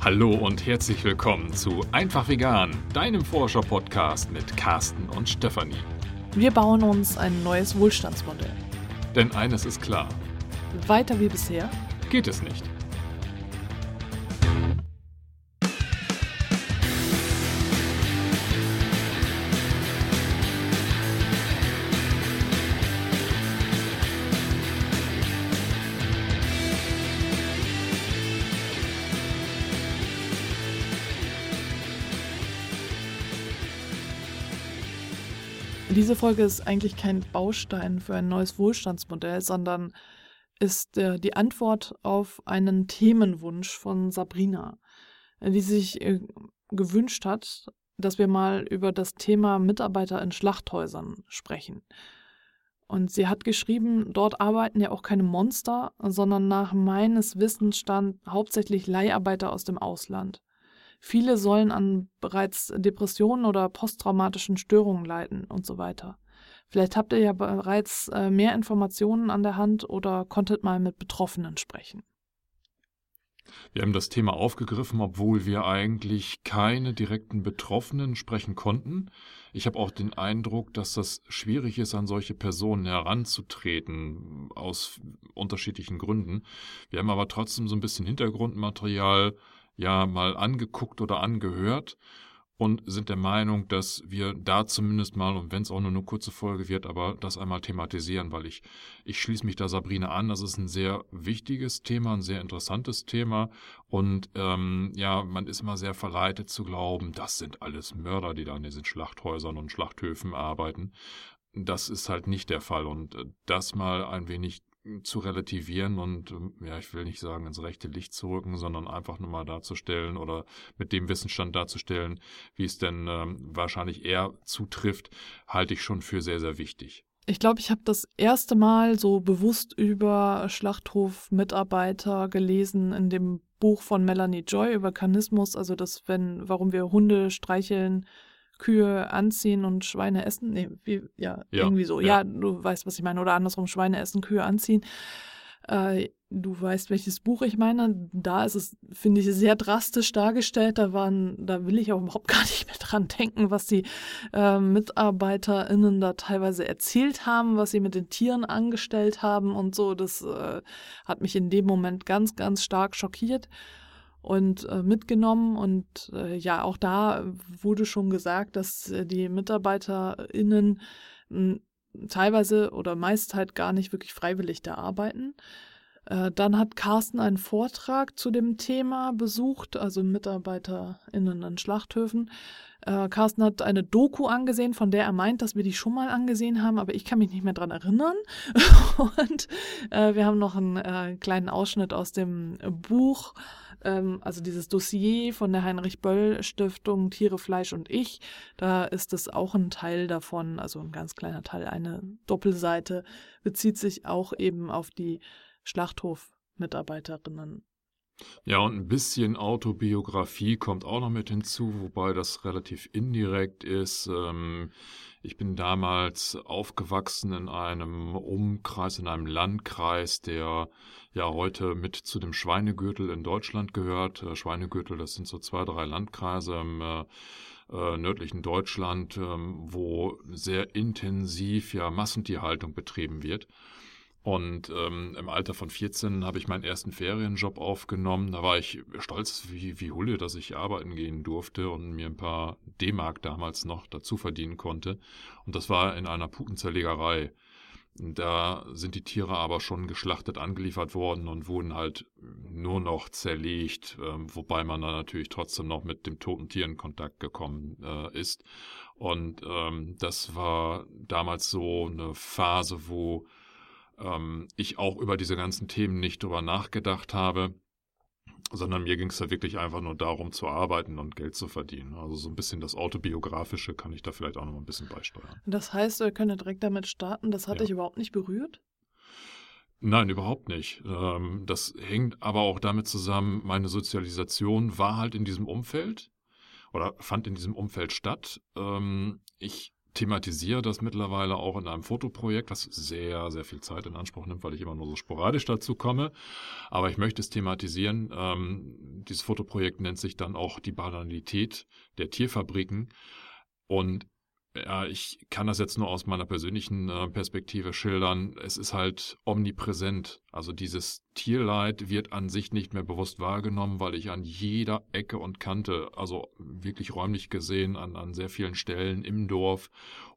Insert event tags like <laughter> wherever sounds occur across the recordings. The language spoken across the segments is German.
Hallo und herzlich willkommen zu Einfach Vegan, deinem Forscher-Podcast mit Carsten und Stefanie. Wir bauen uns ein neues Wohlstandsmodell. Denn eines ist klar: Weiter wie bisher geht es nicht. Diese Folge ist eigentlich kein Baustein für ein neues Wohlstandsmodell, sondern ist äh, die Antwort auf einen Themenwunsch von Sabrina, die sich äh, gewünscht hat, dass wir mal über das Thema Mitarbeiter in Schlachthäusern sprechen. Und sie hat geschrieben, dort arbeiten ja auch keine Monster, sondern nach meines Wissens stand hauptsächlich Leiharbeiter aus dem Ausland. Viele sollen an bereits Depressionen oder posttraumatischen Störungen leiden und so weiter. Vielleicht habt ihr ja bereits äh, mehr Informationen an der Hand oder konntet mal mit Betroffenen sprechen. Wir haben das Thema aufgegriffen, obwohl wir eigentlich keine direkten Betroffenen sprechen konnten. Ich habe auch den Eindruck, dass das schwierig ist, an solche Personen heranzutreten, aus unterschiedlichen Gründen. Wir haben aber trotzdem so ein bisschen Hintergrundmaterial ja mal angeguckt oder angehört und sind der Meinung, dass wir da zumindest mal, und wenn es auch nur eine kurze Folge wird, aber das einmal thematisieren, weil ich, ich schließe mich da Sabrina an. Das ist ein sehr wichtiges Thema, ein sehr interessantes Thema. Und ähm, ja, man ist immer sehr verleitet zu glauben, das sind alles Mörder, die da in diesen Schlachthäusern und Schlachthöfen arbeiten. Das ist halt nicht der Fall. Und äh, das mal ein wenig zu relativieren und, ähm, ja, ich will nicht sagen, ins rechte Licht zu rücken, sondern einfach nur mal darzustellen oder mit dem Wissensstand darzustellen, wie es denn ähm, wahrscheinlich eher zutrifft, halte ich schon für sehr, sehr wichtig. Ich glaube, ich habe das erste Mal so bewusst über Schlachthof-Mitarbeiter gelesen in dem Buch von Melanie Joy über Kanismus, also das, wenn, warum wir Hunde streicheln, Kühe anziehen und Schweine essen. Nee, wie, ja, ja irgendwie so. Ja. ja. du weißt, was ich meine. Oder andersrum, Schweine essen, Kühe anziehen. Äh, du weißt, welches Buch ich meine. Da ist es, finde ich, sehr drastisch dargestellt. Da waren, da will ich auch überhaupt <laughs> gar nicht mehr dran denken, was die äh, MitarbeiterInnen da teilweise erzählt haben, was sie mit den Tieren angestellt haben und so. Das äh, hat mich in dem Moment ganz, ganz stark schockiert und äh, mitgenommen. Und äh, ja, auch da wurde schon gesagt, dass äh, die MitarbeiterInnen hm, teilweise oder meist halt gar nicht wirklich freiwillig da arbeiten. Äh, dann hat Carsten einen Vortrag zu dem Thema besucht, also MitarbeiterInnen an Schlachthöfen. Äh, Carsten hat eine Doku angesehen, von der er meint, dass wir die schon mal angesehen haben, aber ich kann mich nicht mehr dran erinnern. <laughs> Und äh, wir haben noch einen kleinen Ausschnitt aus dem Buch ähm, also dieses Dossier von der Heinrich Böll Stiftung Tiere, Fleisch und Ich, da ist es auch ein Teil davon, also ein ganz kleiner Teil, eine Doppelseite, bezieht sich auch eben auf die Schlachthofmitarbeiterinnen. Ja, und ein bisschen Autobiografie kommt auch noch mit hinzu, wobei das relativ indirekt ist. Ähm, ich bin damals aufgewachsen in einem Umkreis, in einem Landkreis, der ja heute mit zu dem Schweinegürtel in Deutschland gehört. Äh, Schweinegürtel, das sind so zwei, drei Landkreise im äh, äh, nördlichen Deutschland, ähm, wo sehr intensiv ja Massentierhaltung betrieben wird. Und ähm, im Alter von 14 habe ich meinen ersten Ferienjob aufgenommen. Da war ich stolz wie, wie Hulle, dass ich arbeiten gehen durfte und mir ein paar D-Mark damals noch dazu verdienen konnte. Und das war in einer Putenzerlegerei. Da sind die Tiere aber schon geschlachtet angeliefert worden und wurden halt nur noch zerlegt, äh, wobei man da natürlich trotzdem noch mit dem toten Tier in Kontakt gekommen äh, ist. Und ähm, das war damals so eine Phase, wo ähm, ich auch über diese ganzen Themen nicht drüber nachgedacht habe sondern mir ging es da wirklich einfach nur darum zu arbeiten und Geld zu verdienen. Also so ein bisschen das Autobiografische kann ich da vielleicht auch noch ein bisschen beisteuern. Das heißt, wir können direkt damit starten. Das hat ja. dich überhaupt nicht berührt? Nein, überhaupt nicht. Ähm, das hängt aber auch damit zusammen, meine Sozialisation war halt in diesem Umfeld oder fand in diesem Umfeld statt. Ähm, ich thematisiere das mittlerweile auch in einem Fotoprojekt, was sehr, sehr viel Zeit in Anspruch nimmt, weil ich immer nur so sporadisch dazu komme. Aber ich möchte es thematisieren. Ähm, dieses Fotoprojekt nennt sich dann auch die Banalität der Tierfabriken. Und ja, ich kann das jetzt nur aus meiner persönlichen äh, Perspektive schildern. Es ist halt omnipräsent. Also dieses Tierleid wird an sich nicht mehr bewusst wahrgenommen, weil ich an jeder Ecke und Kante, also wirklich räumlich gesehen, an, an sehr vielen Stellen im Dorf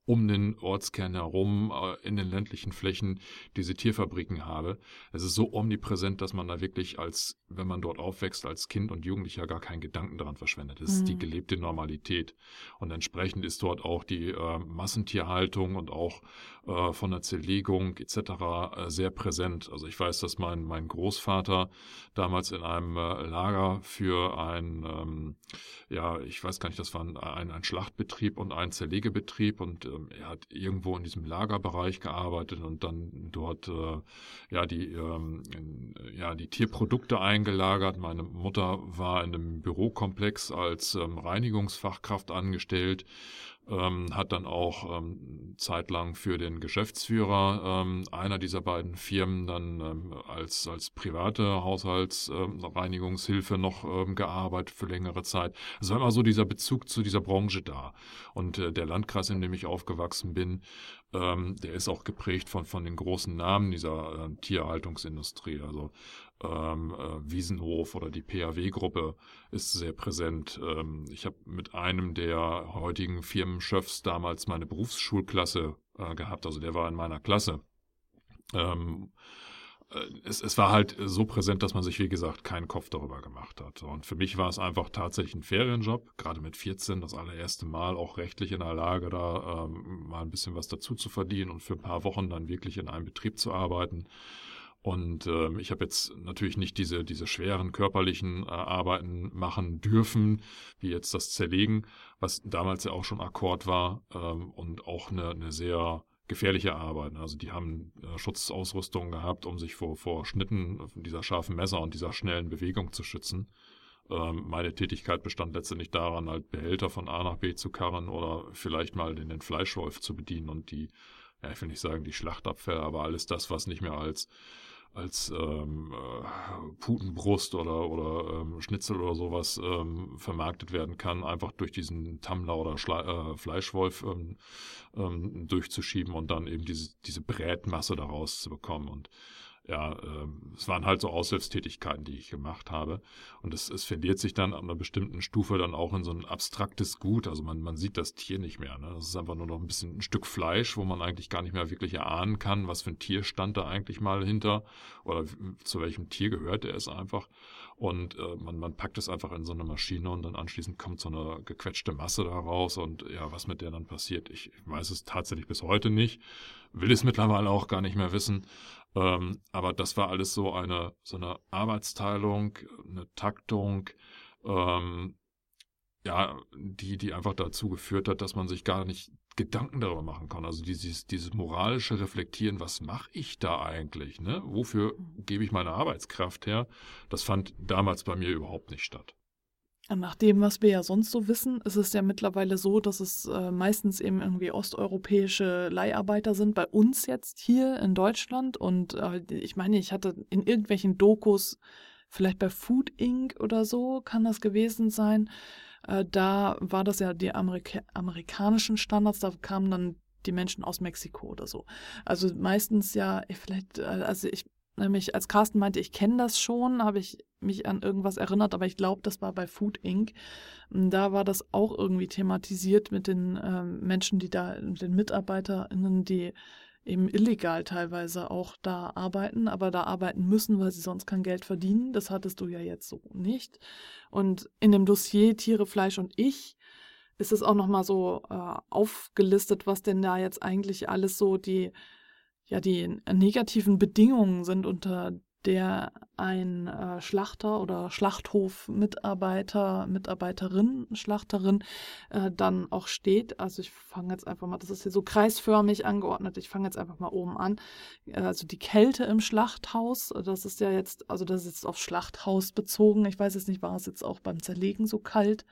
um den Ortskern herum, äh, in den ländlichen Flächen, diese Tierfabriken habe. Es ist so omnipräsent, dass man da wirklich als, wenn man dort aufwächst, als Kind und Jugendlicher gar keinen Gedanken daran verschwendet. Es mhm. ist die mhm. gelebte Normalität. Und entsprechend ist dort auch die äh, Massentierhaltung und auch äh, von der Zerlegung etc. Äh, sehr präsent. Also ich weiß, dass mein, mein Großvater damals in einem äh, Lager für ein, ähm, ja, ich weiß gar nicht, das war ein, ein, Schlachtbetrieb und ein Zerlegebetrieb und ähm, er hat irgendwo in diesem Lagerbereich gearbeitet und dann dort äh, ja die ähm, ja die Tierprodukte eingelagert. Meine Mutter war in einem Bürokomplex als ähm, Reinigungsfachkraft angestellt ähm, hat dann auch ähm, zeitlang für den Geschäftsführer ähm, einer dieser beiden Firmen dann ähm, als, als private Haushaltsreinigungshilfe noch ähm, gearbeitet für längere Zeit. Es war immer so dieser Bezug zu dieser Branche da. Und äh, der Landkreis, in dem ich aufgewachsen bin, ähm, der ist auch geprägt von, von den großen Namen dieser äh, Tierhaltungsindustrie. Also ähm, äh, Wiesenhof oder die PAW-Gruppe ist sehr präsent. Ähm, ich habe mit einem der heutigen Firmenchefs damals meine Berufsschulklasse äh, gehabt, also der war in meiner Klasse. Ähm, äh, es, es, war halt so präsent, dass man sich, wie gesagt, keinen Kopf darüber gemacht hat. Und für mich war es einfach tatsächlich ein Ferienjob, gerade mit 14, das allererste Mal auch rechtlich in der Lage, da ähm, mal ein bisschen was dazu zu verdienen und für ein paar Wochen dann wirklich in einem Betrieb zu arbeiten. Und ähm, ich habe jetzt natürlich nicht diese, diese schweren körperlichen äh, Arbeiten machen dürfen, wie jetzt das Zerlegen, was damals ja auch schon Akkord war ähm, und auch eine, eine sehr gefährliche Arbeit. Also die haben äh, Schutzausrüstung gehabt, um sich vor, vor Schnitten dieser scharfen Messer und dieser schnellen Bewegung zu schützen. Ähm, meine Tätigkeit bestand letztendlich daran, halt Behälter von A nach B zu karren oder vielleicht mal den, den Fleischwolf zu bedienen und die, ja, ich will nicht sagen die Schlachtabfälle, aber alles das, was nicht mehr als als ähm, äh, Putenbrust oder, oder ähm, Schnitzel oder sowas ähm, vermarktet werden kann, einfach durch diesen Tammler oder Schla äh, Fleischwolf ähm, ähm, durchzuschieben und dann eben diese, diese Brätmasse daraus zu bekommen. Und ja, äh, es waren halt so Aushilfstätigkeiten, die ich gemacht habe. Und es, es verliert sich dann an einer bestimmten Stufe dann auch in so ein abstraktes Gut. Also man, man sieht das Tier nicht mehr. Ne? Das ist einfach nur noch ein bisschen ein Stück Fleisch, wo man eigentlich gar nicht mehr wirklich erahnen kann, was für ein Tier stand da eigentlich mal hinter oder zu welchem Tier gehört er es einfach. Und äh, man, man packt es einfach in so eine Maschine und dann anschließend kommt so eine gequetschte Masse da raus. Und ja, was mit der dann passiert, ich weiß es tatsächlich bis heute nicht. Will es mittlerweile auch gar nicht mehr wissen. Ähm, aber das war alles so eine, so eine Arbeitsteilung, eine Taktung, ähm, ja, die, die einfach dazu geführt hat, dass man sich gar nicht Gedanken darüber machen kann. Also dieses, dieses moralische Reflektieren, was mache ich da eigentlich? Ne? Wofür gebe ich meine Arbeitskraft her? Das fand damals bei mir überhaupt nicht statt. Nach dem, was wir ja sonst so wissen, ist es ja mittlerweile so, dass es äh, meistens eben irgendwie osteuropäische Leiharbeiter sind, bei uns jetzt hier in Deutschland. Und äh, ich meine, ich hatte in irgendwelchen Dokus, vielleicht bei Food Inc. oder so, kann das gewesen sein. Äh, da war das ja die Amerika amerikanischen Standards, da kamen dann die Menschen aus Mexiko oder so. Also meistens ja, vielleicht, äh, also ich Nämlich, als Carsten meinte, ich kenne das schon, habe ich mich an irgendwas erinnert, aber ich glaube, das war bei Food Inc. Da war das auch irgendwie thematisiert mit den ähm, Menschen, die da, mit den MitarbeiterInnen, die eben illegal teilweise auch da arbeiten, aber da arbeiten müssen, weil sie sonst kein Geld verdienen. Das hattest du ja jetzt so nicht. Und in dem Dossier Tiere, Fleisch und ich ist es auch nochmal so äh, aufgelistet, was denn da jetzt eigentlich alles so die ja die negativen Bedingungen sind, unter der ein äh, Schlachter oder Schlachthofmitarbeiter, Mitarbeiterin, Schlachterin äh, dann auch steht. Also ich fange jetzt einfach mal, das ist hier so kreisförmig angeordnet, ich fange jetzt einfach mal oben an. Äh, also die Kälte im Schlachthaus, das ist ja jetzt, also das ist jetzt auf Schlachthaus bezogen. Ich weiß jetzt nicht, war es jetzt auch beim Zerlegen so kalt?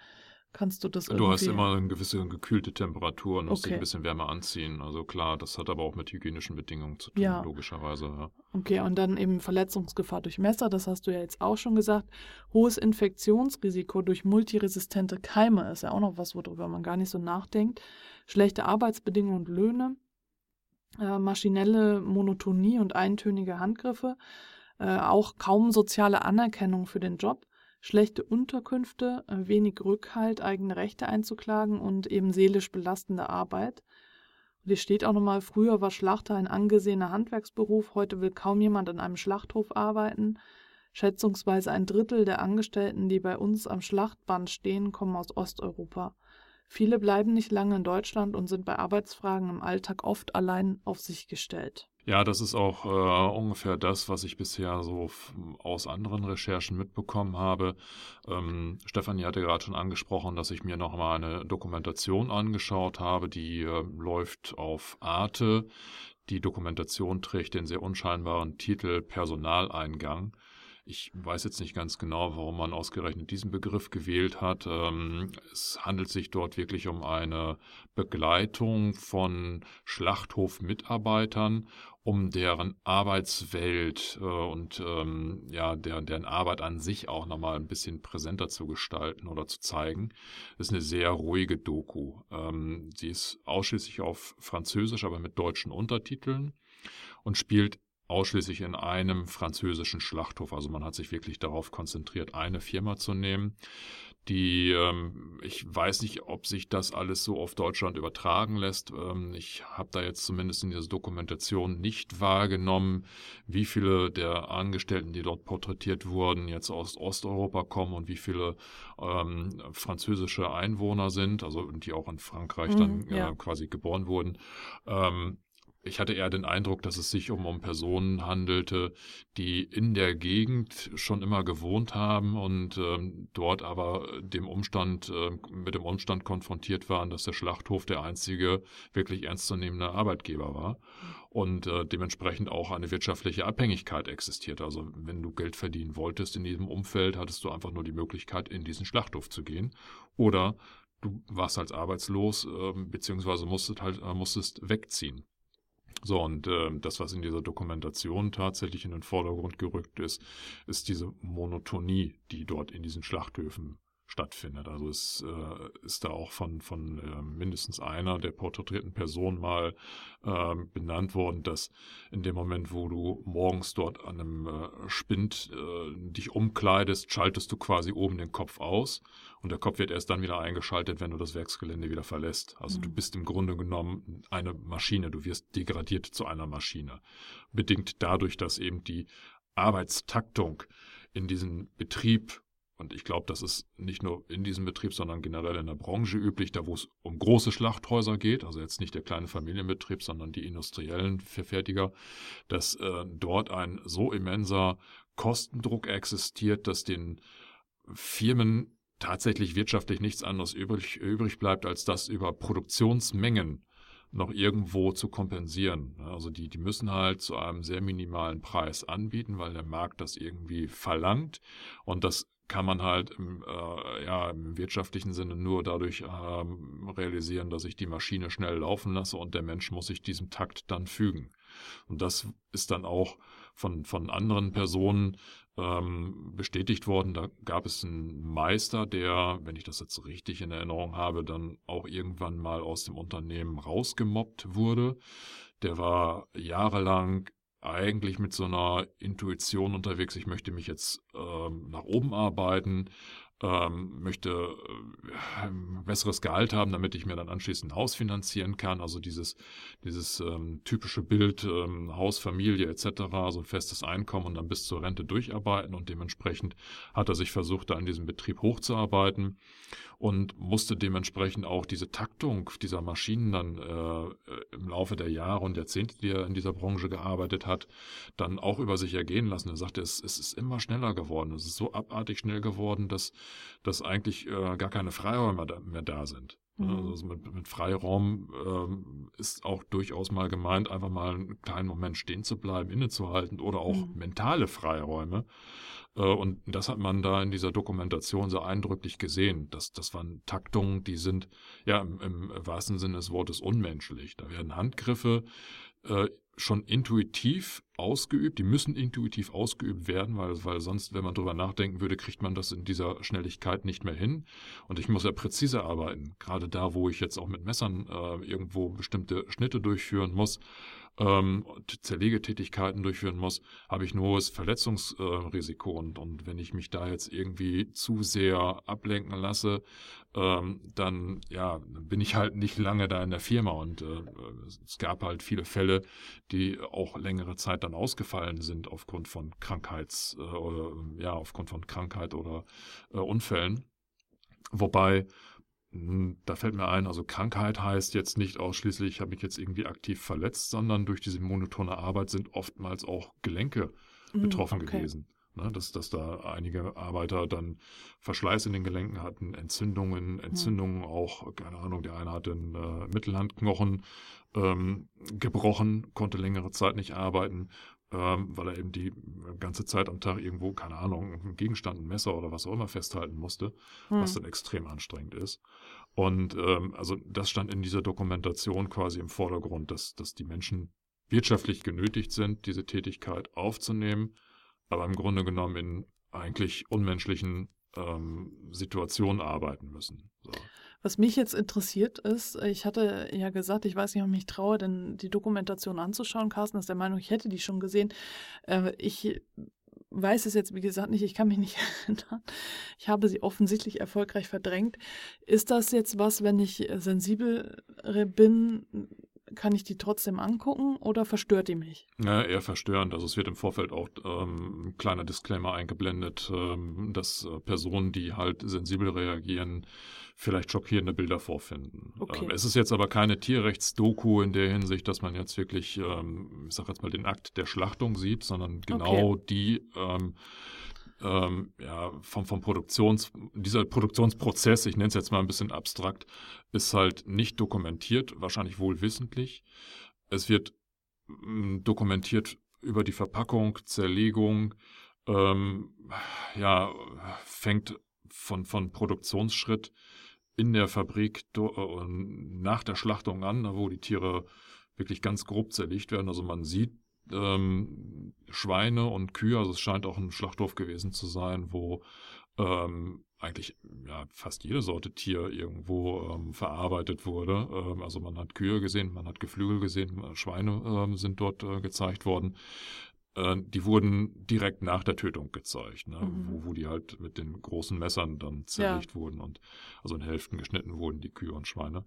Kannst du das Du irgendwie... hast immer eine gewisse gekühlte Temperatur und musst dich Okay. ein bisschen wärmer anziehen. Also klar, das hat aber auch mit hygienischen Bedingungen zu tun, Ja. logischerweise. Ja. Okay, und dann eben Verletzungsgefahr durch Messer, das hast du ja jetzt auch schon gesagt. Hohes Infektionsrisiko durch multiresistente Keime ist ja auch noch was, worüber man gar nicht so nachdenkt. Schlechte Arbeitsbedingungen und Löhne, äh, maschinelle Monotonie und eintönige Handgriffe, äh, auch kaum soziale Anerkennung für den Job, schlechte Unterkünfte, äh, wenig Rückhalt, eigene Rechte einzuklagen und eben seelisch belastende Arbeit. Und hier steht auch nochmal, früher war Schlachter ein angesehener Handwerksberuf, heute will kaum jemand an einem Schlachthof arbeiten. Schätzungsweise ein Drittel der Angestellten, die bei uns am Schlachtband stehen, kommen aus Osteuropa. Viele bleiben nicht lange in Deutschland und sind bei Arbeitsfragen im Alltag oft allein auf sich gestellt. Ja, das ist auch äh, ungefähr das, was ich bisher so aus anderen Recherchen mitbekommen habe. Ähm, Stefanie hatte gerade schon angesprochen, dass ich mir noch mal eine Dokumentation angeschaut habe, die äh, läuft auf Arte. Die Dokumentation trägt den sehr unscheinbaren Titel Personaleingang. Ich weiß jetzt nicht ganz genau, warum man ausgerechnet diesen Begriff gewählt hat. Ähm, es handelt sich dort wirklich um eine Begleitung von Schlachthofmitarbeitern, um deren Arbeitswelt äh, und ähm, ja, der, deren Arbeit an sich auch nochmal ein bisschen präsenter zu gestalten oder zu zeigen. Das ist eine sehr ruhige Doku. Ähm, sie ist ausschließlich auf Französisch, aber mit deutschen Untertiteln und spielt ausschließlich in einem französischen Schlachthof. Also man hat sich wirklich darauf konzentriert, eine Firma zu nehmen. Die, ähm, ich weiß nicht, ob sich das alles so auf Deutschland übertragen lässt. Ähm, ich habe da jetzt zumindest in dieser Dokumentation nicht wahrgenommen, wie viele der Angestellten, die dort porträtiert wurden, jetzt aus Osteuropa kommen und wie viele ähm, französische Einwohner sind, also die auch in Frankreich dann Mhm, ja. äh, quasi geboren wurden. Ähm, ich hatte eher den Eindruck, dass es sich um, um Personen handelte, die in der Gegend schon immer gewohnt haben und ähm, dort aber dem Umstand, äh, mit dem Umstand konfrontiert waren, dass der Schlachthof der einzige wirklich ernstzunehmende Arbeitgeber war und äh, dementsprechend auch eine wirtschaftliche Abhängigkeit existiert. Also wenn du Geld verdienen wolltest in diesem Umfeld, hattest du einfach nur die Möglichkeit, in diesen Schlachthof zu gehen oder du warst halt arbeitslos, äh, beziehungsweise musstest halt äh, musstest wegziehen. So, und äh, das, was in dieser Dokumentation tatsächlich in den Vordergrund gerückt ist, ist diese Monotonie, die dort in diesen Schlachthöfen stattfindet. Also es äh, ist da auch von, von äh, mindestens einer der porträtierten Personen mal äh, benannt worden, dass in dem Moment, wo du morgens dort an einem äh, Spind äh, dich umkleidest, schaltest du quasi oben den Kopf aus und der Kopf wird erst dann wieder eingeschaltet, wenn du das Werksgelände wieder verlässt. Also du Mhm. bist im Grunde genommen eine Maschine, du wirst degradiert zu einer Maschine. Bedingt dadurch, dass eben die Arbeitstaktung in diesem Betrieb, und ich glaube, das ist nicht nur in diesem Betrieb, sondern generell in der Branche üblich, da wo es um große Schlachthäuser geht, also jetzt nicht der kleine Familienbetrieb, sondern die industriellen Verfertiger, dass äh, dort ein so immenser Kostendruck existiert, dass den Firmen tatsächlich wirtschaftlich nichts anderes übrig, übrig bleibt, als das über Produktionsmengen noch irgendwo zu kompensieren. Also die, die müssen halt zu einem sehr minimalen Preis anbieten, weil der Markt das irgendwie verlangt. Und das kann man halt im, äh, ja, im wirtschaftlichen Sinne nur dadurch ähm, realisieren, dass ich die Maschine schnell laufen lasse und der Mensch muss sich diesem Takt dann fügen. Und das ist dann auch von, von anderen Personen ähm, bestätigt worden. Da gab es einen Meister, der, wenn ich das jetzt richtig in Erinnerung habe, dann auch irgendwann mal aus dem Unternehmen rausgemobbt wurde. Der war jahrelang eigentlich mit so einer Intuition unterwegs, ich möchte mich jetzt ähm, nach oben arbeiten, ähm, möchte äh, ein besseres Gehalt haben, damit ich mir dann anschließend ein Haus finanzieren kann. Also dieses, dieses ähm, typische Bild, ähm, Haus, Familie etc., so ein festes Einkommen und dann bis zur Rente durcharbeiten und dementsprechend hat er sich versucht, da in diesem Betrieb hochzuarbeiten und musste dementsprechend auch diese Taktung dieser Maschinen dann äh, im Laufe der Jahre und Jahrzehnte, die er in dieser Branche gearbeitet hat, dann auch über sich ergehen lassen. Er sagte, es, es ist immer schneller geworden. Es ist so abartig schnell geworden, dass, dass eigentlich äh, gar keine Freiräume da, mehr da sind. Mhm. Also mit, mit Freiraum ähm, ist auch durchaus mal gemeint, einfach mal einen kleinen Moment stehen zu bleiben, innezuhalten oder auch Mhm. mentale Freiräume. Äh, und das hat man da in dieser Dokumentation sehr eindrücklich gesehen. Das, das waren Taktungen, die sind ja im, im wahrsten Sinne des Wortes unmenschlich. Da werden Handgriffe äh, schon intuitiv ausgeübt, die müssen intuitiv ausgeübt werden, weil, weil sonst, wenn man drüber nachdenken würde, kriegt man das in dieser Schnelligkeit nicht mehr hin. Und ich muss ja präzise arbeiten. Gerade da, wo ich jetzt auch mit Messern äh, irgendwo bestimmte Schnitte durchführen muss, ähm, Zerlegetätigkeiten durchführen muss, habe ich ein hohes Verletzungsrisiko. Äh, und, und wenn ich mich da jetzt irgendwie zu sehr ablenken lasse, ähm, dann ja, bin ich halt nicht lange da in der Firma. Und äh, es gab halt viele Fälle, die auch längere Zeit dann ausgefallen sind aufgrund von Krankheits- äh, oder ja, aufgrund von Krankheit oder äh, Unfällen. Wobei da fällt mir ein, also Krankheit heißt jetzt nicht ausschließlich, ich habe mich jetzt irgendwie aktiv verletzt, sondern durch diese monotone Arbeit sind oftmals auch Gelenke mhm, betroffen okay. gewesen. Ne, dass, dass da einige Arbeiter dann Verschleiß in den Gelenken hatten, Entzündungen, mhm. Entzündungen mhm. auch, keine Ahnung, der eine hatte einen äh, Mittelhandknochen ähm, gebrochen, konnte längere Zeit nicht arbeiten ähm, weil er eben die ganze Zeit am Tag irgendwo, keine Ahnung, einen Gegenstand, ein Messer oder was auch immer festhalten musste, hm. was dann extrem anstrengend ist. Und ähm, also das stand in dieser Dokumentation quasi im Vordergrund, dass, dass die Menschen wirtschaftlich genötigt sind, diese Tätigkeit aufzunehmen, aber im Grunde genommen in eigentlich unmenschlichen ähm, Situationen arbeiten müssen. So. Was mich jetzt interessiert ist, ich hatte ja gesagt, ich weiß nicht, ob ich mich traue, denn die Dokumentation anzuschauen. Carsten ist der Meinung, ich hätte die schon gesehen. Äh, ich weiß es jetzt, wie gesagt, nicht. Ich kann mich nicht <laughs> erinnern. Ich habe sie offensichtlich erfolgreich verdrängt. Ist das jetzt was, wenn ich sensibel bin, kann ich die trotzdem angucken oder verstört die mich? Ja, eher verstörend. Also es wird im Vorfeld auch ähm, ein kleiner Disclaimer eingeblendet, ähm, dass äh, Personen, die halt sensibel reagieren, vielleicht schockierende Bilder vorfinden. Okay. Ähm, es ist jetzt aber keine Tierrechtsdoku in der Hinsicht, dass man jetzt wirklich, ähm, ich sag jetzt mal, den Akt der Schlachtung sieht, sondern genau okay. die ähm, ähm, ja, vom, vom Produktions, dieser Produktionsprozess, ich nenne es jetzt mal ein bisschen abstrakt, ist halt nicht dokumentiert, wahrscheinlich wohl wissentlich. Es wird mm, dokumentiert über die Verpackung, Zerlegung, ähm, ja, fängt von, von Produktionsschritt in der Fabrik äh, nach der Schlachtung an, wo die Tiere wirklich ganz grob zerlegt werden. Also man sieht ähm, Schweine und Kühe. Also es scheint auch ein Schlachthof gewesen zu sein, wo ähm, eigentlich ja, fast jede Sorte Tier irgendwo ähm, verarbeitet wurde. Ähm, also man hat Kühe gesehen, man hat Geflügel gesehen, äh, Schweine ähm, sind dort äh, gezeigt worden. Äh, die wurden direkt nach der Tötung gezeigt, ne? Mhm. wo, wo die halt mit den großen Messern dann zerlegt ja. wurden und also in Hälften geschnitten wurden, die Kühe und Schweine.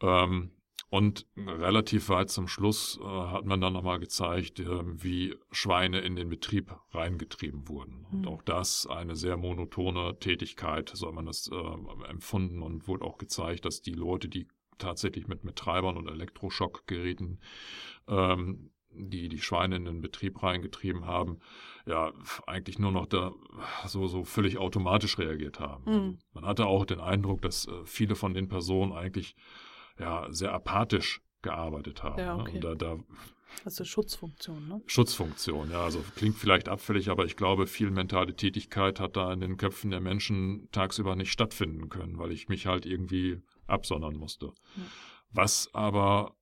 Ähm, und relativ weit zum Schluss äh, hat man dann nochmal gezeigt, äh, wie Schweine in den Betrieb reingetrieben wurden. Und mhm. auch das eine sehr monotone Tätigkeit, so hat man das äh, empfunden und wurde auch gezeigt, dass die Leute, die tatsächlich mit, mit Treibern und Elektroschockgeräten ähm, die die Schweine in den Betrieb reingetrieben haben, ja, eigentlich nur noch da so, so völlig automatisch reagiert haben. Mhm. Man hatte auch den Eindruck, dass äh, viele von den Personen eigentlich ja, sehr apathisch gearbeitet haben. Ja, ne? okay. Und da, da also Schutzfunktion, ne? Schutzfunktion, ja. Also klingt vielleicht abfällig, aber ich glaube, viel mentale Tätigkeit hat da in den Köpfen der Menschen tagsüber nicht stattfinden können, weil ich mich halt irgendwie absondern musste. Ja. Was aber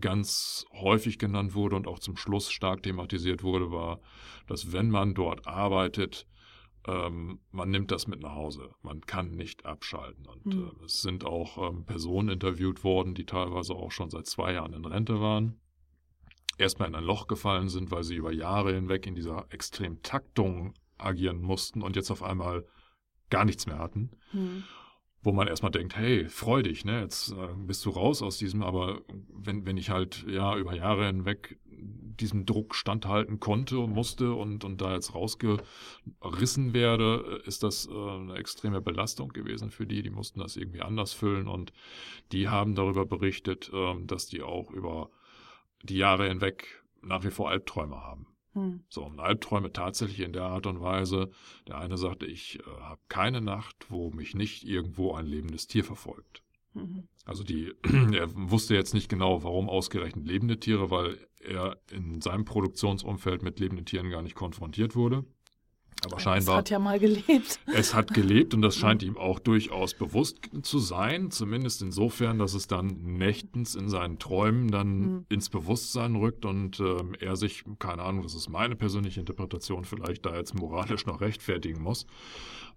ganz häufig genannt wurde und auch zum Schluss stark thematisiert wurde, war, dass wenn man dort arbeitet, ähm, man nimmt das mit nach Hause. Man kann nicht abschalten. Und mhm. äh, es sind auch ähm, Personen interviewt worden, die teilweise auch schon seit zwei Jahren in Rente waren, erstmal in ein Loch gefallen sind, weil sie über Jahre hinweg in dieser extremen Taktung agieren mussten und jetzt auf einmal gar nichts mehr hatten. Mhm wo man erstmal denkt, hey, freu dich, ne? Jetzt äh, bist du raus aus diesem, aber wenn, wenn ich halt ja über Jahre hinweg diesem Druck standhalten konnte und musste und, und da jetzt rausgerissen werde, ist das äh, eine extreme Belastung gewesen für die. Die mussten das irgendwie anders füllen und die haben darüber berichtet, äh, dass die auch über die Jahre hinweg nach wie vor Albträume haben. Hm. So, und Albträume tatsächlich in der Art und Weise. Der eine sagte, ich äh, habe keine Nacht, wo mich nicht irgendwo ein lebendes Tier verfolgt. Mhm. Also die, <clears throat> er wusste jetzt nicht genau, warum ausgerechnet lebende Tiere, weil er in seinem Produktionsumfeld mit lebenden Tieren gar nicht konfrontiert wurde. Aber scheinbar. Es hat ja mal gelebt. <laughs> Es hat gelebt und das scheint ihm auch durchaus bewusst zu sein, zumindest insofern, dass es dann nächtens in seinen Träumen dann mhm. ins Bewusstsein rückt und äh, er sich, keine Ahnung, das ist meine persönliche Interpretation, vielleicht da jetzt moralisch noch rechtfertigen muss.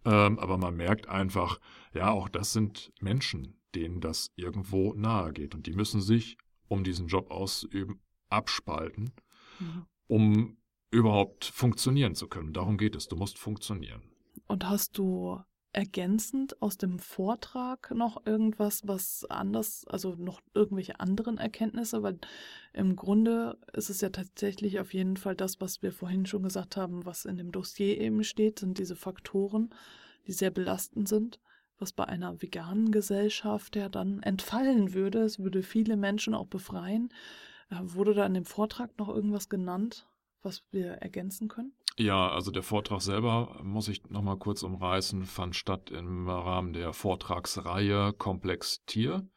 Ähm, aber man merkt einfach, ja, auch das sind Menschen, denen das irgendwo nahe geht und die müssen sich, um diesen Job auszuüben, abspalten, mhm. um überhaupt funktionieren zu können. Darum geht es. Du musst funktionieren. Und hast du ergänzend aus dem Vortrag noch irgendwas, was anders, also noch irgendwelche anderen Erkenntnisse? Weil im Grunde ist es ja tatsächlich auf jeden Fall das, was wir vorhin schon gesagt haben, was in dem Dossier eben steht, sind diese Faktoren, die sehr belastend sind, was bei einer veganen Gesellschaft ja dann entfallen würde. Es würde viele Menschen auch befreien. Äh, wurde da in dem Vortrag noch irgendwas genannt? Was wir ergänzen können? Ja, also der Vortrag selber, muss ich nochmal kurz umreißen, fand statt im Rahmen der Vortragsreihe Komplex Tier,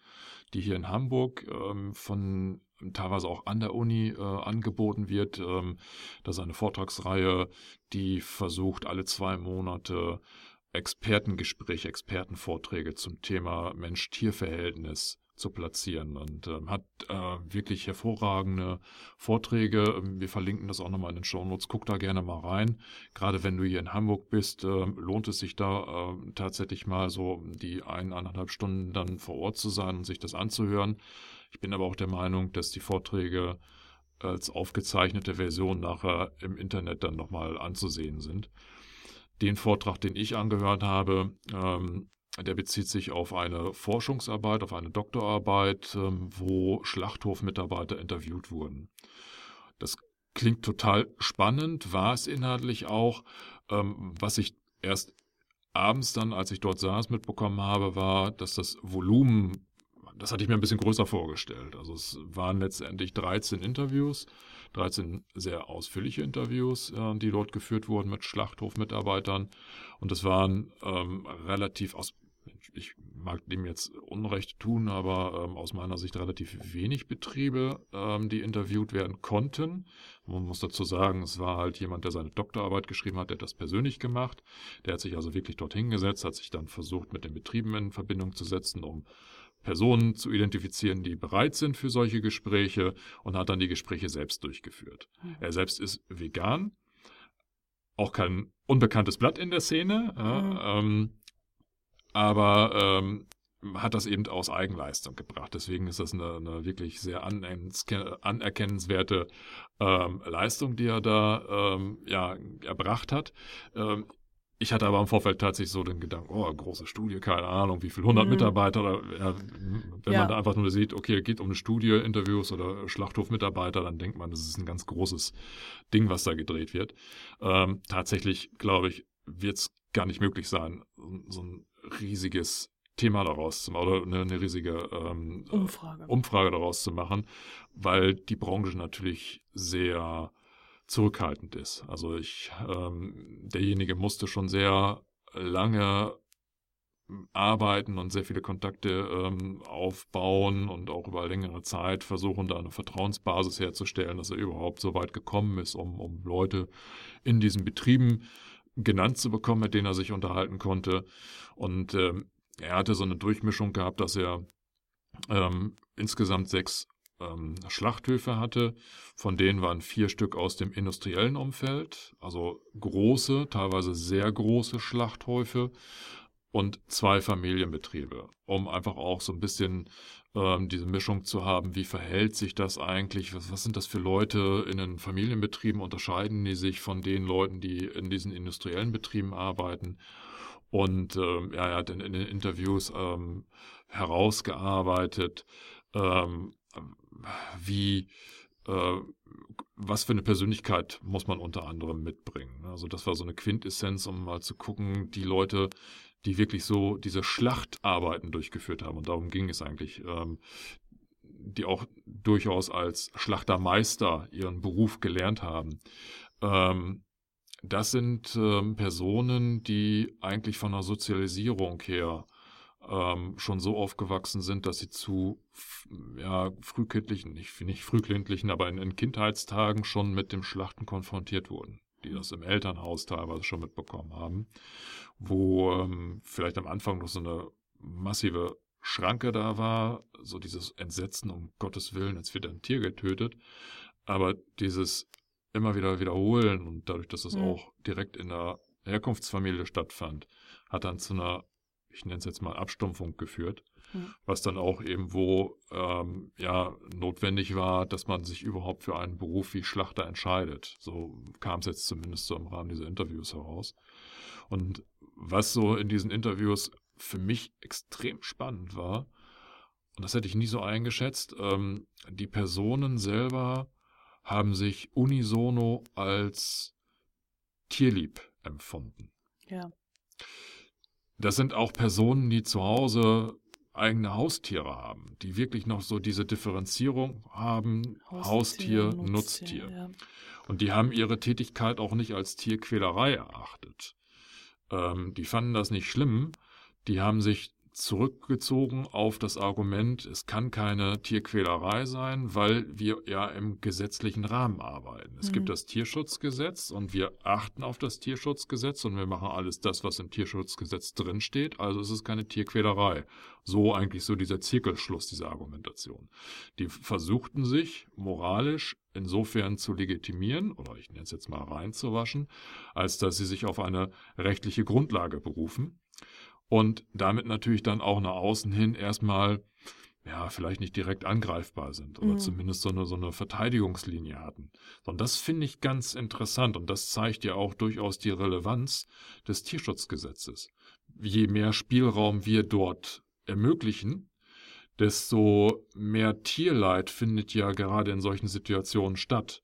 die hier in Hamburg ähm, von teilweise auch an der Uni äh, angeboten wird. Ähm, das ist eine Vortragsreihe, die versucht, alle zwei Monate Expertengespräche, Expertenvorträge zum Thema Mensch-Tier-Verhältnis zu platzieren und ähm, hat äh, wirklich hervorragende Vorträge. Ähm, wir verlinken das auch nochmal in den Show Notes. Guck da gerne mal rein. Gerade wenn du hier in Hamburg bist, äh, lohnt es sich da äh, tatsächlich mal so die ein, eineinhalb Stunden dann vor Ort zu sein und sich das anzuhören. Ich bin aber auch der Meinung, dass die Vorträge als aufgezeichnete Version nachher im Internet dann nochmal anzusehen sind. Den Vortrag, den ich angehört habe, ähm, der bezieht sich auf eine Forschungsarbeit, auf eine Doktorarbeit, ähm, wo Schlachthofmitarbeiter interviewt wurden. Das klingt total spannend, war es inhaltlich auch. Ähm, was ich erst abends dann, als ich dort saß, mitbekommen habe, war, dass das Volumen, das hatte ich mir ein bisschen größer vorgestellt. Also es waren letztendlich 13 Interviews, 13 sehr ausführliche Interviews, die dort geführt wurden mit Schlachthofmitarbeitern. Und es waren ähm, relativ aus ich mag dem jetzt Unrecht tun, aber ähm, aus meiner Sicht relativ wenig Betriebe, ähm, die interviewt werden konnten. Man muss dazu sagen, es war halt jemand, der seine Doktorarbeit geschrieben hat, der hat das persönlich gemacht. Der hat sich also wirklich dort hingesetzt, hat sich dann versucht, mit den Betrieben in Verbindung zu setzen, um Personen zu identifizieren, die bereit sind für solche Gespräche und hat dann die Gespräche selbst durchgeführt. Mhm. Er selbst ist vegan, auch kein unbekanntes Blatt in der Szene. Mhm. ähm, aber ähm, hat das eben aus Eigenleistung gebracht. Deswegen ist das eine, eine wirklich sehr anerkennenswerte ähm, Leistung, die er da ähm, ja, erbracht hat. Ähm, ich hatte aber im Vorfeld tatsächlich so den Gedanken, oh, große Studie, keine Ahnung, wie viel, 100 mhm. Mitarbeiter, oder, ja, wenn ja. man da einfach nur sieht, okay, geht um eine Studie, Interviews oder Schlachthofmitarbeiter, dann denkt man, das ist ein ganz großes Ding, was da gedreht wird. Ähm, tatsächlich, glaube ich, wird es gar nicht möglich sein, so ein riesiges Thema daraus zu machen oder eine, eine riesige ähm, Umfrage. Umfrage daraus zu machen, weil die Branche natürlich sehr zurückhaltend ist. Also ich, ähm, derjenige musste schon sehr lange arbeiten und sehr viele Kontakte ähm, aufbauen und auch über längere Zeit versuchen, da eine Vertrauensbasis herzustellen, dass er überhaupt so weit gekommen ist, um, um Leute in diesen Betrieben genannt zu bekommen, mit denen er sich unterhalten konnte. Und ähm, er hatte so eine Durchmischung gehabt, dass er ähm, insgesamt sechs ähm, Schlachthöfe hatte. Von denen waren vier Stück aus dem industriellen Umfeld, also große, teilweise sehr große Schlachthöfe und zwei Familienbetriebe, um einfach auch so ein bisschen ähm, diese Mischung zu haben, wie verhält sich das eigentlich, was, was, sind das für Leute in den Familienbetrieben, unterscheiden die sich von den Leuten, die in diesen industriellen Betrieben arbeiten. Und ähm, er hat in, in den Interviews ähm, herausgearbeitet, ähm, wie äh, was für eine Persönlichkeit muss man unter anderem mitbringen. Also das war so eine Quintessenz, um mal zu gucken, die Leute, die wirklich so diese Schlachtarbeiten durchgeführt haben. Und darum ging es eigentlich. Ähm, die auch durchaus als Schlachtermeister ihren Beruf gelernt haben. Ähm, das sind ähm, Personen, die eigentlich von der Sozialisierung her ähm, schon so aufgewachsen sind, dass sie zu ja, frühkindlichen, nicht, nicht frühkindlichen, aber in, in Kindheitstagen schon mit dem Schlachten konfrontiert wurden. Die das im Elternhaus teilweise schon mitbekommen haben, wo ähm, vielleicht am Anfang noch so eine massive Schranke da war, so dieses Entsetzen, um Gottes Willen, jetzt wird ein Tier getötet. Aber dieses immer wieder wiederholen und dadurch, dass es mhm. auch direkt in der Herkunftsfamilie stattfand, hat dann zu einer, ich nenne es jetzt mal Abstumpfung geführt, mhm. was dann auch eben wo ähm, ja notwendig war, dass man sich überhaupt für einen Beruf wie Schlachter entscheidet. So kam es jetzt zumindest so im Rahmen dieser Interviews heraus. Und was so in diesen Interviews für mich extrem spannend war, und das hätte ich nie so eingeschätzt, ähm, die Personen selber haben sich unisono als tierlieb empfunden. Ja. Das sind auch Personen, die zu Hause eigene Haustiere haben, die wirklich noch so diese Differenzierung haben, Haustier, Haustier Nutztier. Nutztier. Ja. Und die haben ihre Tätigkeit auch nicht als Tierquälerei erachtet. Ähm, die fanden das nicht schlimm, die haben sich zurückgezogen auf das Argument, es kann keine Tierquälerei sein, weil wir ja im gesetzlichen Rahmen arbeiten. Es mhm. gibt das Tierschutzgesetz und wir achten auf das Tierschutzgesetz und wir machen alles das, was im Tierschutzgesetz drinsteht. Also es ist keine Tierquälerei. So eigentlich so dieser Zirkelschluss dieser Argumentation. Die versuchten sich moralisch insofern zu legitimieren, oder ich nenne es jetzt mal reinzuwaschen, als dass sie sich auf eine rechtliche Grundlage berufen und damit natürlich dann auch nach außen hin erstmal ja, vielleicht nicht direkt angreifbar sind oder mhm. zumindest so eine, so eine Verteidigungslinie hatten. Und das finde ich ganz interessant und das zeigt ja auch durchaus die Relevanz des Tierschutzgesetzes. Je mehr Spielraum wir dort ermöglichen, desto mehr Tierleid findet ja gerade in solchen Situationen statt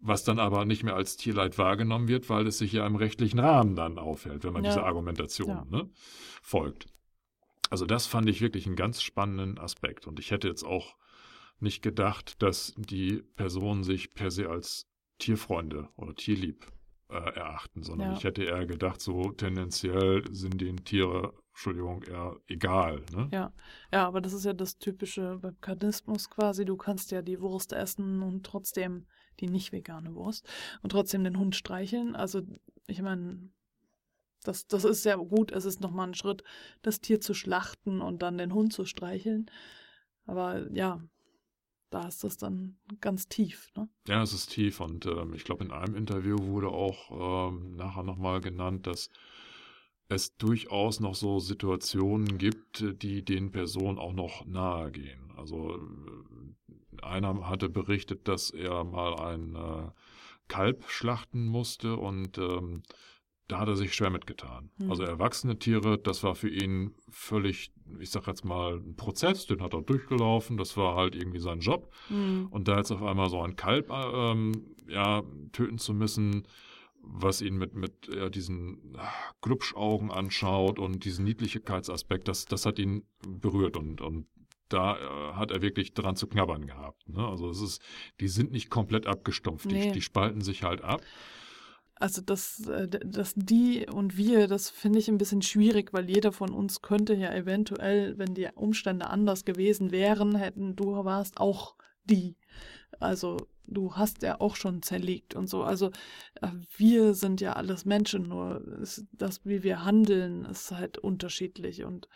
was dann aber nicht mehr als Tierleid wahrgenommen wird, weil es sich ja im rechtlichen Rahmen dann aufhält, wenn man ja. dieser Argumentation ja. ne, folgt. Also das fand ich wirklich einen ganz spannenden Aspekt. Und ich hätte jetzt auch nicht gedacht, dass die Personen sich per se als Tierfreunde oder tierlieb äh, erachten, sondern ja. ich hätte eher gedacht, so tendenziell sind den Tiere, Entschuldigung, eher egal. Ne? Ja. ja, aber das ist ja das typische beim quasi. Du kannst ja die Wurst essen und trotzdem die nicht vegane Wurst, und trotzdem den Hund streicheln. Also, ich meine, das, das ist sehr gut. Es ist nochmal ein Schritt, das Tier zu schlachten und dann den Hund zu streicheln. Aber ja, da ist das dann ganz tief. Ne? Ja, es ist tief und ähm, ich glaube, in einem Interview wurde auch ähm, nachher nochmal genannt, dass es durchaus noch so Situationen gibt, die den Personen auch noch nahe gehen. Also äh, einer hatte berichtet, dass er mal ein äh, Kalb schlachten musste und ähm, da hat er sich schwer mitgetan. Mhm. Also erwachsene Tiere, das war für ihn völlig, ich sag jetzt mal, ein Prozess, den hat er durchgelaufen, das war halt irgendwie sein Job. Mhm. Und da jetzt auf einmal so ein Kalb ähm, ja, töten zu müssen, was ihn mit, mit ja, diesen ah, Glubschaugen anschaut und diesen Niedlichkeitsaspekt, das, das hat ihn berührt und, und da äh, hat er wirklich dran zu knabbern gehabt. Ne? Also es ist, die sind nicht komplett abgestumpft, nee. die, die spalten sich halt ab. Also das, äh, das die und wir, das finde ich ein bisschen schwierig, weil jeder von uns könnte ja eventuell, wenn die Umstände anders gewesen wären, hätten du warst auch die. Also du hast ja auch schon zerlegt und so. Also äh, wir sind ja alles Menschen, nur das, wie wir handeln, ist halt unterschiedlich und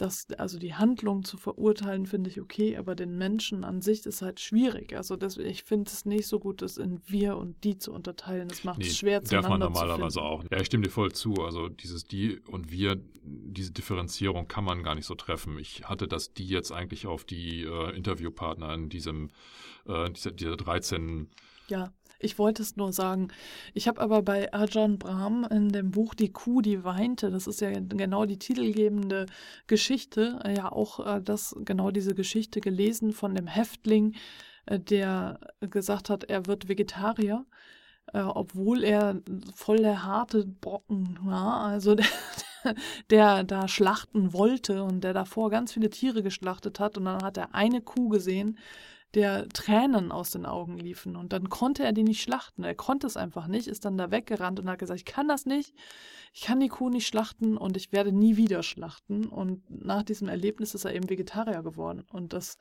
das, also die Handlung zu verurteilen, finde ich okay, aber den Menschen an sich ist halt schwierig. Also das, ich finde es nicht so gut, das in wir und die zu unterteilen. Das macht nee, es schwer zu Darf man normalerweise auch. Ja, ich stimme dir voll zu. Also dieses die und wir, diese Differenzierung kann man gar nicht so treffen. Ich hatte das die jetzt eigentlich auf die äh, Interviewpartner in diesem, äh, dieser, dieser 13 ja. Ich wollte es nur sagen. Ich habe aber bei Ajahn Brahm in dem Buch Die Kuh, die weinte, das ist ja genau die titelgebende Geschichte, äh, ja auch äh, das, genau diese Geschichte gelesen von dem Häftling, äh, der gesagt hat, er wird Vegetarier. Äh, obwohl er voll der harte Brocken war, also <laughs> der, der da schlachten wollte und der davor ganz viele Tiere geschlachtet hat und dann hat er eine Kuh gesehen, der Tränen aus den Augen liefen. Und dann konnte er die nicht schlachten. Er konnte es einfach nicht, ist dann da weggerannt und hat gesagt, ich kann das nicht, ich kann die Kuh nicht schlachten und ich werde nie wieder schlachten. Und nach diesem Erlebnis ist er eben Vegetarier geworden. Und das,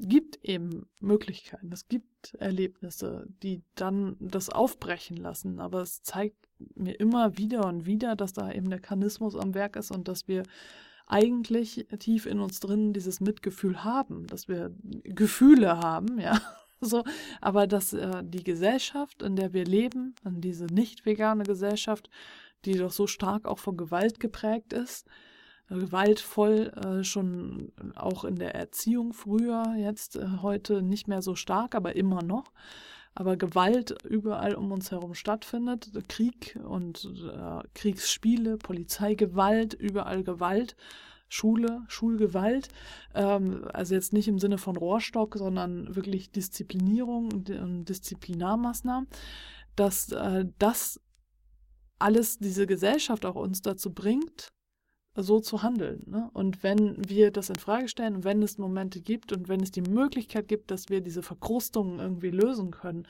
gibt eben Möglichkeiten, es gibt Erlebnisse, die dann das aufbrechen lassen. Aber es zeigt mir immer wieder und wieder, dass da eben der Kanismus am Werk ist und dass wir eigentlich tief in uns drin dieses Mitgefühl haben, dass wir Gefühle haben, ja. <laughs> So, aber dass äh, die Gesellschaft, in der wir leben, an diese nicht vegane Gesellschaft, die doch so stark auch von Gewalt geprägt ist, gewaltvoll, äh, schon auch in der Erziehung früher, jetzt äh, heute nicht mehr so stark, aber immer noch. Aber Gewalt überall um uns herum stattfindet, Krieg und äh, Kriegsspiele, Polizeigewalt, überall Gewalt. Schule, Schulgewalt, ähm, also jetzt nicht im Sinne von Rohrstock, sondern wirklich Disziplinierung und Disziplinarmaßnahmen, dass äh, das alles diese Gesellschaft auch uns dazu bringt, so zu handeln. Ne? Und wenn wir das in Frage stellen und wenn es Momente gibt und wenn es die Möglichkeit gibt, dass wir diese Verkrustungen irgendwie lösen können,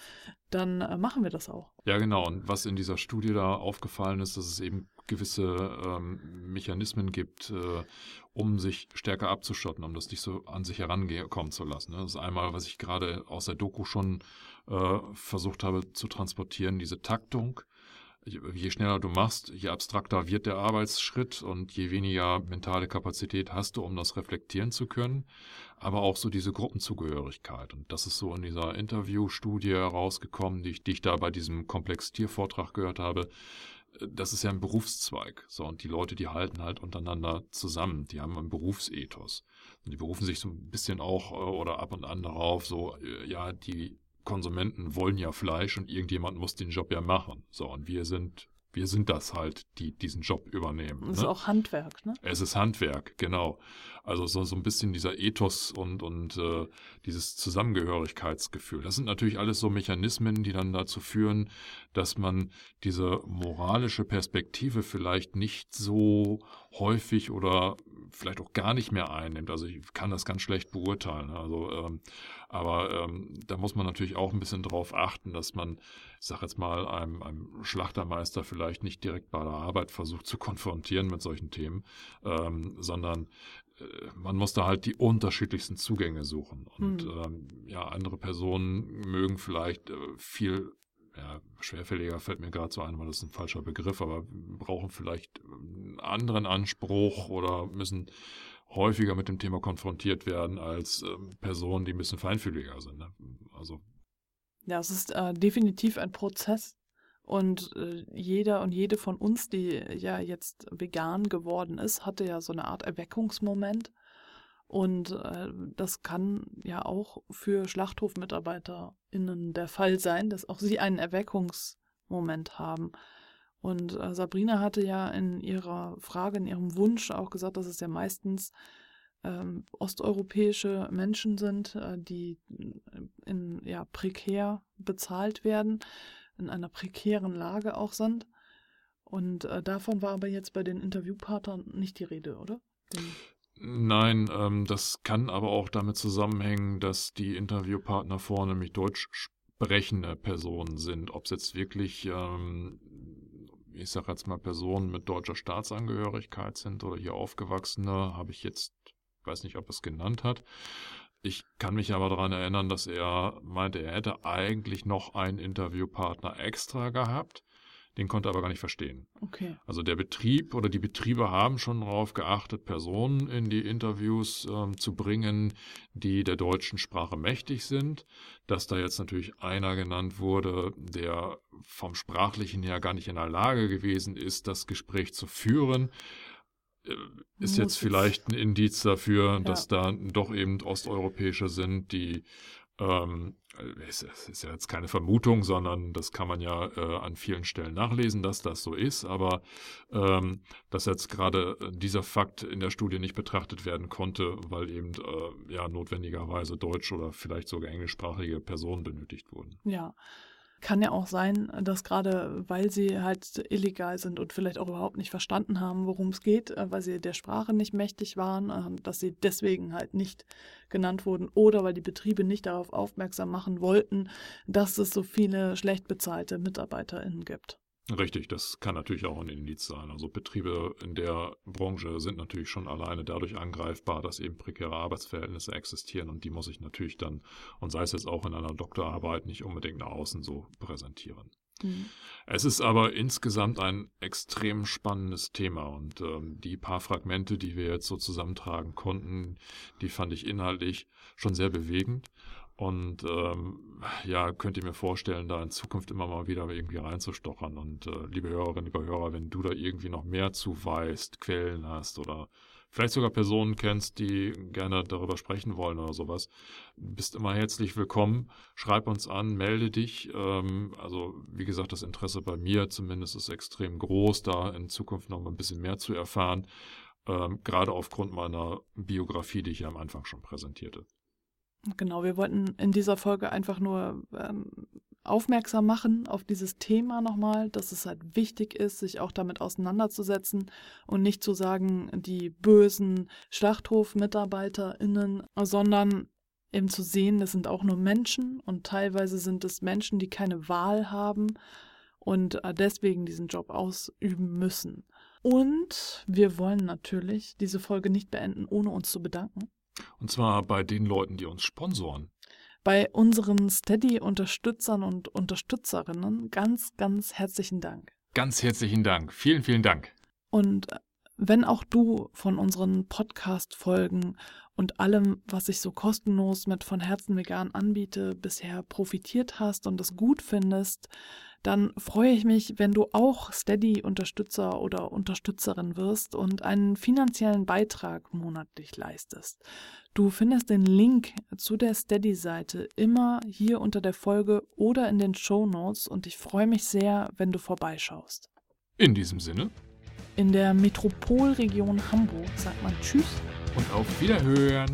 dann äh, machen wir das auch. Ja, genau. Und was in dieser Studie da aufgefallen ist, dass es eben gewisse ähm, Mechanismen gibt, äh, um sich stärker abzuschotten, um das nicht so an sich herankommen zu lassen. Ne? Das ist einmal, was ich gerade aus der Doku schon äh, versucht habe zu transportieren, diese Taktung je schneller du machst, je abstrakter wird der Arbeitsschritt und je weniger mentale Kapazität hast du, um das reflektieren zu können. Aber auch so diese Gruppenzugehörigkeit. Und das ist so in dieser Interviewstudie herausgekommen, die ich, die da bei diesem Komplex-Tier-Vortrag gehört habe. Das ist ja ein Berufszweig. So, und die Leute, die halten halt untereinander zusammen. Die haben einen Berufsethos. Und die berufen sich so ein bisschen auch äh, oder ab und an darauf, so, äh, ja, die Konsumenten wollen ja Fleisch und irgendjemand muss den Job ja machen. So, und wir sind, wir sind das halt, die diesen Job übernehmen. Das ne? ist auch Handwerk, ne? Es ist Handwerk, genau. Also so, so ein bisschen dieser Ethos und, und äh, dieses Zusammengehörigkeitsgefühl. Das sind natürlich alles so Mechanismen, die dann dazu führen, dass man diese moralische Perspektive vielleicht nicht so häufig oder vielleicht auch gar nicht mehr einnimmt. Also ich kann das ganz schlecht beurteilen. Also, ähm, aber ähm, da muss man natürlich auch ein bisschen drauf achten, dass man, ich sag jetzt mal, einem, einem Schlachtermeister vielleicht nicht direkt bei der Arbeit versucht zu konfrontieren mit solchen Themen, ähm, sondern äh, man muss da halt die unterschiedlichsten Zugänge suchen. Und mhm. ähm, ja, andere Personen mögen vielleicht äh, viel ja, schwerfälliger fällt mir gerade so ein, weil das ist ein falscher Begriff, aber brauchen vielleicht anderen Anspruch oder müssen häufiger mit dem Thema konfrontiert werden als ähm, Personen, die ein bisschen feinfühliger sind. Ne? Also ja, es ist äh, definitiv ein Prozess. Und äh, jeder und jede von uns, die ja jetzt vegan geworden ist, hatte ja so eine Art Erweckungsmoment. Und äh, das kann ja auch für SchlachthofmitarbeiterInnen der Fall sein, dass auch sie einen Erweckungsmoment haben. Und äh, Sabrina hatte ja in ihrer Frage, in ihrem Wunsch auch gesagt, dass es ja meistens ähm, osteuropäische Menschen sind, äh, die in ja prekär bezahlt werden, in einer prekären Lage auch sind. Und äh, davon war aber jetzt bei den Interviewpartnern nicht die Rede, oder? Den Nein, ähm, das kann aber auch damit zusammenhängen, dass die Interviewpartner vornehmlich deutsch sprechende Personen sind. Ob es jetzt wirklich, ähm, ich sage jetzt mal, Personen mit deutscher Staatsangehörigkeit sind oder hier Aufgewachsene, habe ich jetzt, weiß nicht, ob er es genannt hat. Ich kann mich aber daran erinnern, dass er meinte, er hätte eigentlich noch einen Interviewpartner extra gehabt den konnte er aber gar nicht verstehen. Okay. Also der Betrieb oder die Betriebe haben schon darauf geachtet, Personen in die Interviews ähm, zu bringen, die der deutschen Sprache mächtig sind. Dass da jetzt natürlich einer genannt wurde, der vom sprachlichen her gar nicht in der Lage gewesen ist, das Gespräch zu führen, äh, ist jetzt vielleicht ein Indiz dafür, ja. dass da doch eben Osteuropäische sind, die ähm, es, ist ja jetzt keine Vermutung, sondern das kann man ja äh, an vielen Stellen nachlesen, dass das so ist. Aber ähm, dass jetzt gerade äh, dieser Fakt in der Studie nicht betrachtet werden konnte, weil eben äh, ja notwendigerweise deutsch oder vielleicht sogar englischsprachige Personen benötigt wurden. Ja. Kann ja auch sein, dass gerade weil sie halt illegal sind und vielleicht auch überhaupt nicht verstanden haben, worum es geht, äh, weil sie der Sprache nicht mächtig waren, äh, dass sie deswegen halt nicht genannt wurden oder weil die Betriebe nicht darauf aufmerksam machen wollten, dass es so viele schlecht bezahlte MitarbeiterInnen gibt. Richtig, das kann natürlich auch ein Indiz sein. Also Betriebe in der Branche sind natürlich schon alleine dadurch angreifbar, dass eben prekäre Arbeitsverhältnisse existieren und die muss ich natürlich dann, und sei es jetzt auch in einer Doktorarbeit, nicht unbedingt nach außen so präsentieren. Mhm. Es ist aber insgesamt ein extrem spannendes Thema und ähm, die paar Fragmente, die wir jetzt so zusammentragen konnten, die fand ich inhaltlich schon sehr bewegend. Und ähm, ja, könnt ihr mir vorstellen, da in Zukunft immer mal wieder irgendwie reinzustochern. Und äh, liebe Hörerinnen, liebe Hörer, wenn du da irgendwie noch mehr zu weißt, Quellen hast oder vielleicht sogar Personen kennst, die gerne darüber sprechen wollen oder sowas, bist immer herzlich willkommen. Schreib uns an, melde dich. Ähm, also wie gesagt, das Interesse bei mir zumindest ist extrem groß, da in Zukunft noch mal ein bisschen mehr zu erfahren. Ähm, gerade aufgrund meiner Biografie, die ich ja am Anfang schon präsentierte. Genau, wir wollten in dieser Folge einfach nur ähm, aufmerksam machen auf dieses Thema nochmal, dass es halt wichtig ist, sich auch damit auseinanderzusetzen und nicht zu sagen, die bösen Schlachthofmitarbeiterinnen, sondern eben zu sehen, das sind auch nur Menschen und teilweise sind es Menschen, die keine Wahl haben und äh, deswegen diesen Job ausüben müssen. Und wir wollen natürlich diese Folge nicht beenden, ohne uns zu bedanken. Und zwar bei den Leuten, die uns sponsoren. Bei unseren Steady-Unterstützern und Unterstützerinnen ganz, ganz herzlichen Dank. Ganz herzlichen Dank. Vielen, vielen Dank. Und wenn auch du von unseren Podcast-Folgen und allem, was ich so kostenlos mit von Herzen vegan anbiete, bisher profitiert hast und es gut findest, dann freue ich mich, wenn du auch Steady-Unterstützer oder Unterstützerin wirst und einen finanziellen Beitrag monatlich leistest. Du findest den Link zu der Steady-Seite immer hier unter der Folge oder in den Show Notes und ich freue mich sehr, wenn du vorbeischaust. In diesem Sinne. In der Metropolregion Hamburg sagt man Tschüss und auf Wiederhören.